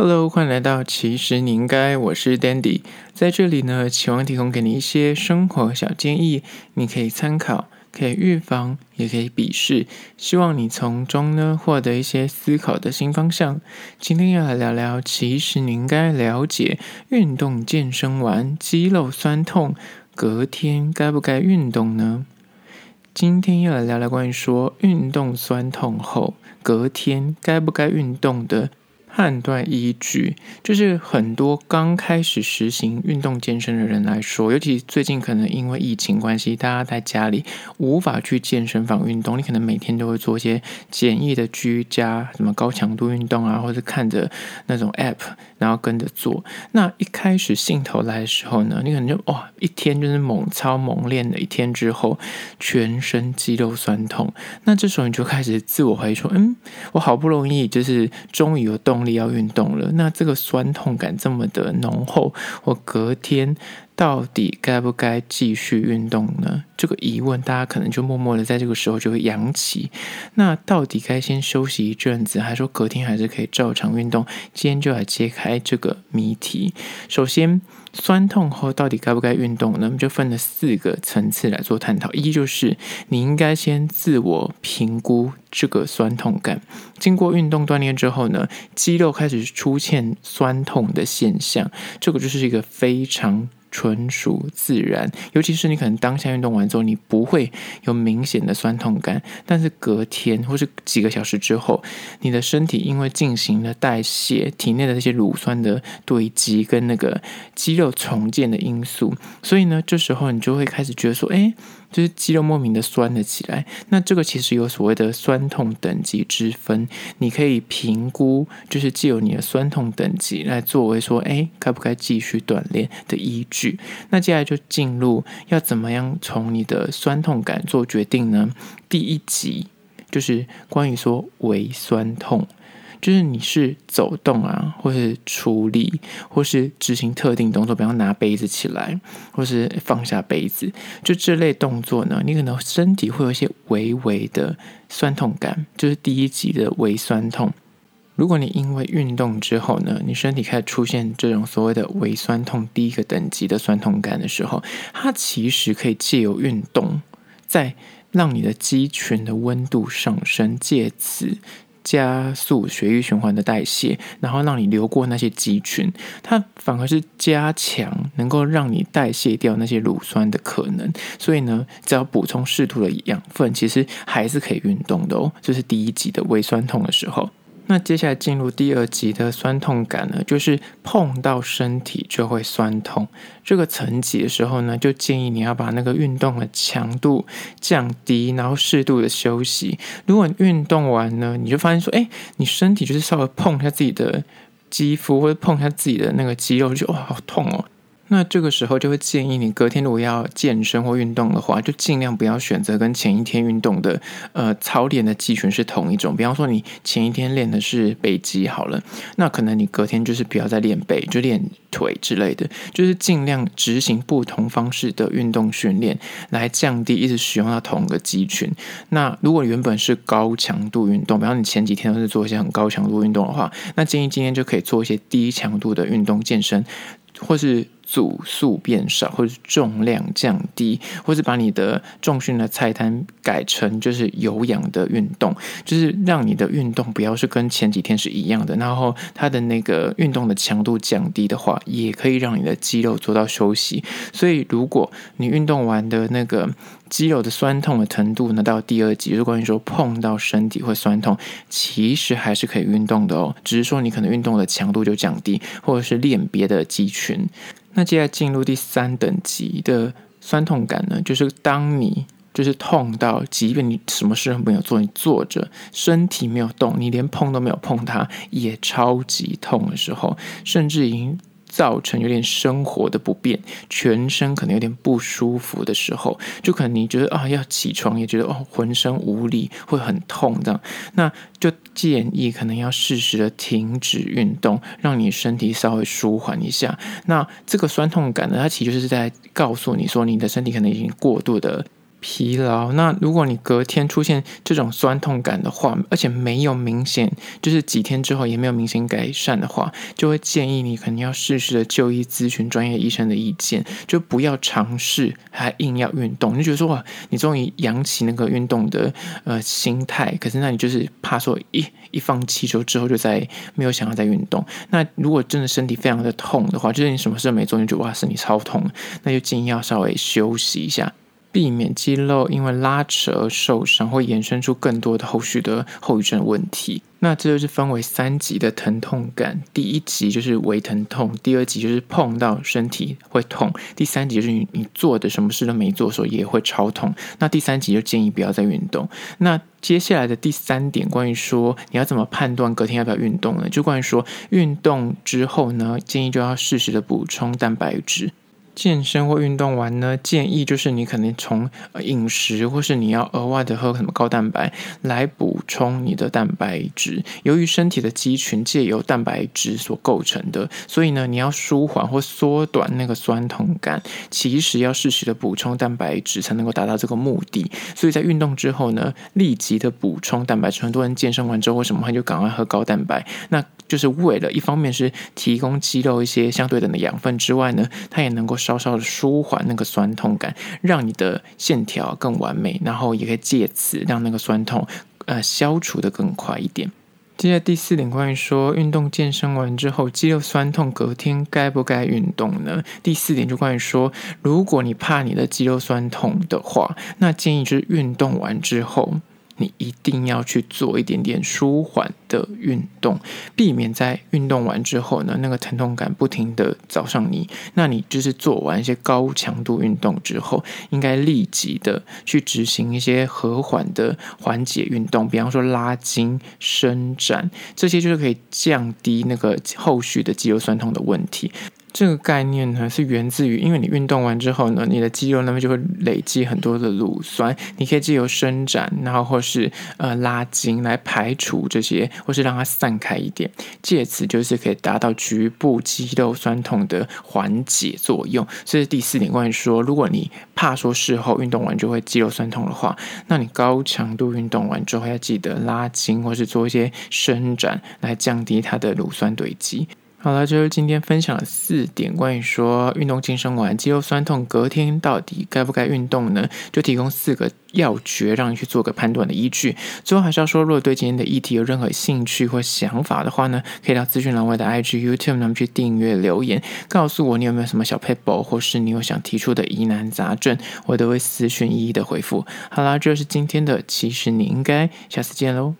Hello，欢迎来到其实你应该，我是 Dandy，在这里呢，期望提供给你一些生活小建议，你可以参考，可以预防，也可以鄙视，希望你从中呢获得一些思考的新方向。今天要来聊聊，其实你应该了解，运动健身完肌肉酸痛，隔天该不该运动呢？今天要来聊聊关于说运动酸痛后，隔天该不该运动的。判断依据就是很多刚开始实行运动健身的人来说，尤其最近可能因为疫情关系，大家在家里无法去健身房运动，你可能每天都会做一些简易的居家什么高强度运动啊，或者看着那种 app，然后跟着做。那一开始兴头来的时候呢，你可能就哇一天就是猛操猛练了一天之后，全身肌肉酸痛。那这时候你就开始自我怀疑说，嗯，我好不容易就是终于有动力。要运动了，那这个酸痛感这么的浓厚，我隔天到底该不该继续运动呢？这个疑问大家可能就默默的在这个时候就会扬起。那到底该先休息一阵子，还是说隔天还是可以照常运动？今天就来揭开这个谜题。首先，酸痛后到底该不该运动呢？我们就分了四个层次来做探讨。一就是你应该先自我评估这个酸痛感。经过运动锻炼之后呢，肌肉开始出现酸痛的现象，这个就是一个非常。纯属自然，尤其是你可能当下运动完之后，你不会有明显的酸痛感，但是隔天或是几个小时之后，你的身体因为进行了代谢，体内的那些乳酸的堆积跟那个肌肉重建的因素，所以呢，这时候你就会开始觉得说，哎。就是肌肉莫名的酸了起来，那这个其实有所谓的酸痛等级之分，你可以评估，就是借由你的酸痛等级来作为说，哎，该不该继续锻炼的依据。那接下来就进入要怎么样从你的酸痛感做决定呢？第一集就是关于说微酸痛。就是你是走动啊，或是出力，或是执行特定动作，比方拿杯子起来，或是放下杯子，就这类动作呢，你可能身体会有一些微微的酸痛感，就是第一级的微酸痛。如果你因为运动之后呢，你身体开始出现这种所谓的微酸痛第一个等级的酸痛感的时候，它其实可以借由运动，在让你的肌群的温度上升，借此。加速血液循环的代谢，然后让你流过那些肌群，它反而是加强能够让你代谢掉那些乳酸的可能。所以呢，只要补充适度的养分，其实还是可以运动的哦。这是第一级的胃酸痛的时候。那接下来进入第二级的酸痛感呢，就是碰到身体就会酸痛。这个层级的时候呢，就建议你要把那个运动的强度降低，然后适度的休息。如果你运动完呢，你就发现说，哎，你身体就是稍微碰一下自己的肌肤，或者碰一下自己的那个肌肉，就哇，好痛哦。那这个时候就会建议你隔天如果要健身或运动的话，就尽量不要选择跟前一天运动的呃操练的肌群是同一种。比方说你前一天练的是背肌好了，那可能你隔天就是不要再练背，就练腿之类的，就是尽量执行不同方式的运动训练，来降低一直使用到同一个肌群。那如果原本是高强度运动，比方你前几天都是做一些很高强度运动的话，那建议今天就可以做一些低强度的运动健身。或是组数变少，或是重量降低，或是把你的重训的菜单改成就是有氧的运动，就是让你的运动不要是跟前几天是一样的，然后它的那个运动的强度降低的话，也可以让你的肌肉做到休息。所以，如果你运动完的那个。肌肉的酸痛的程度呢，到第二级，如果你说碰到身体会酸痛，其实还是可以运动的哦，只是说你可能运动的强度就降低，或者是练别的肌群。那接下来进入第三等级的酸痛感呢，就是当你就是痛到，即便你什么事都没有做，你坐着，身体没有动，你连碰都没有碰它，也超级痛的时候，甚至已经。造成有点生活的不便，全身可能有点不舒服的时候，就可能你觉得啊要起床也觉得哦浑身无力，会很痛这样，那就建议可能要适时的停止运动，让你身体稍微舒缓一下。那这个酸痛感呢，它其实是在告诉你说，你的身体可能已经过度的疲劳。那如果你隔天出现这种酸痛感的话，而且没有明显，就是几天之后也没有明显改善的话，就会建议你可能要适时的就医咨询专业医生的意见，就不要尝试还硬要运动。你就觉得说哇，你终于扬起那个运动的呃心态，可是那你就是怕说一一放弃之后之后就再没有想要再运动。那如果真的身体非常的痛的话，就是你什么事都没做，你就哇身体超痛，那就建议要稍微休息一下。避免肌肉因为拉扯而受伤，会衍生出更多的后续的后遗症问题。那这就是分为三级的疼痛感，第一级就是微疼痛，第二级就是碰到身体会痛，第三级就是你你做的什么事都没做的时候也会超痛。那第三级就建议不要再运动。那接下来的第三点，关于说你要怎么判断隔天要不要运动呢？就关于说运动之后呢，建议就要适时的补充蛋白质。健身或运动完呢，建议就是你可能从饮食，或是你要额外的喝什么高蛋白来补充你的蛋白质。由于身体的肌群借由蛋白质所构成的，所以呢，你要舒缓或缩短那个酸痛感，其实要适时的补充蛋白质才能够达到这个目的。所以在运动之后呢，立即的补充蛋白质。很多人健身完之后，为什么他就赶快喝高蛋白？那就是为了一方面是提供肌肉一些相对等的养分之外呢，它也能够稍稍的舒缓那个酸痛感，让你的线条更完美，然后也可以借此让那个酸痛呃消除得更快一点。接下第四点，关于说运动健身完之后肌肉酸痛，隔天该不该运动呢？第四点就关于说，如果你怕你的肌肉酸痛的话，那建议就是运动完之后。你一定要去做一点点舒缓的运动，避免在运动完之后呢，那个疼痛感不停地找上你。那你就是做完一些高强度运动之后，应该立即的去执行一些和缓的缓解运动，比方说拉筋、伸展，这些就是可以降低那个后续的肌肉酸痛的问题。这个概念呢，是源自于，因为你运动完之后呢，你的肌肉那边就会累积很多的乳酸，你可以借由伸展，然后或是呃拉筋来排除这些，或是让它散开一点，借此就是可以达到局部肌肉酸痛的缓解作用。这是第四点，关于说，如果你怕说事后运动完就会肌肉酸痛的话，那你高强度运动完之后要记得拉筋或是做一些伸展，来降低它的乳酸堆积。好了，就是今天分享的四点关于说运动健身完肌肉酸痛，隔天到底该不该运动呢？就提供四个要诀，让你去做个判断的依据。最后还是要说，如果对今天的议题有任何兴趣或想法的话呢，可以到资讯栏外的 IG、YouTube 那么去订阅留言，告诉我你有没有什么小撇步，或是你有想提出的疑难杂症，我都会私讯一一的回复。好啦，这就是今天的，其实你应该下次见喽。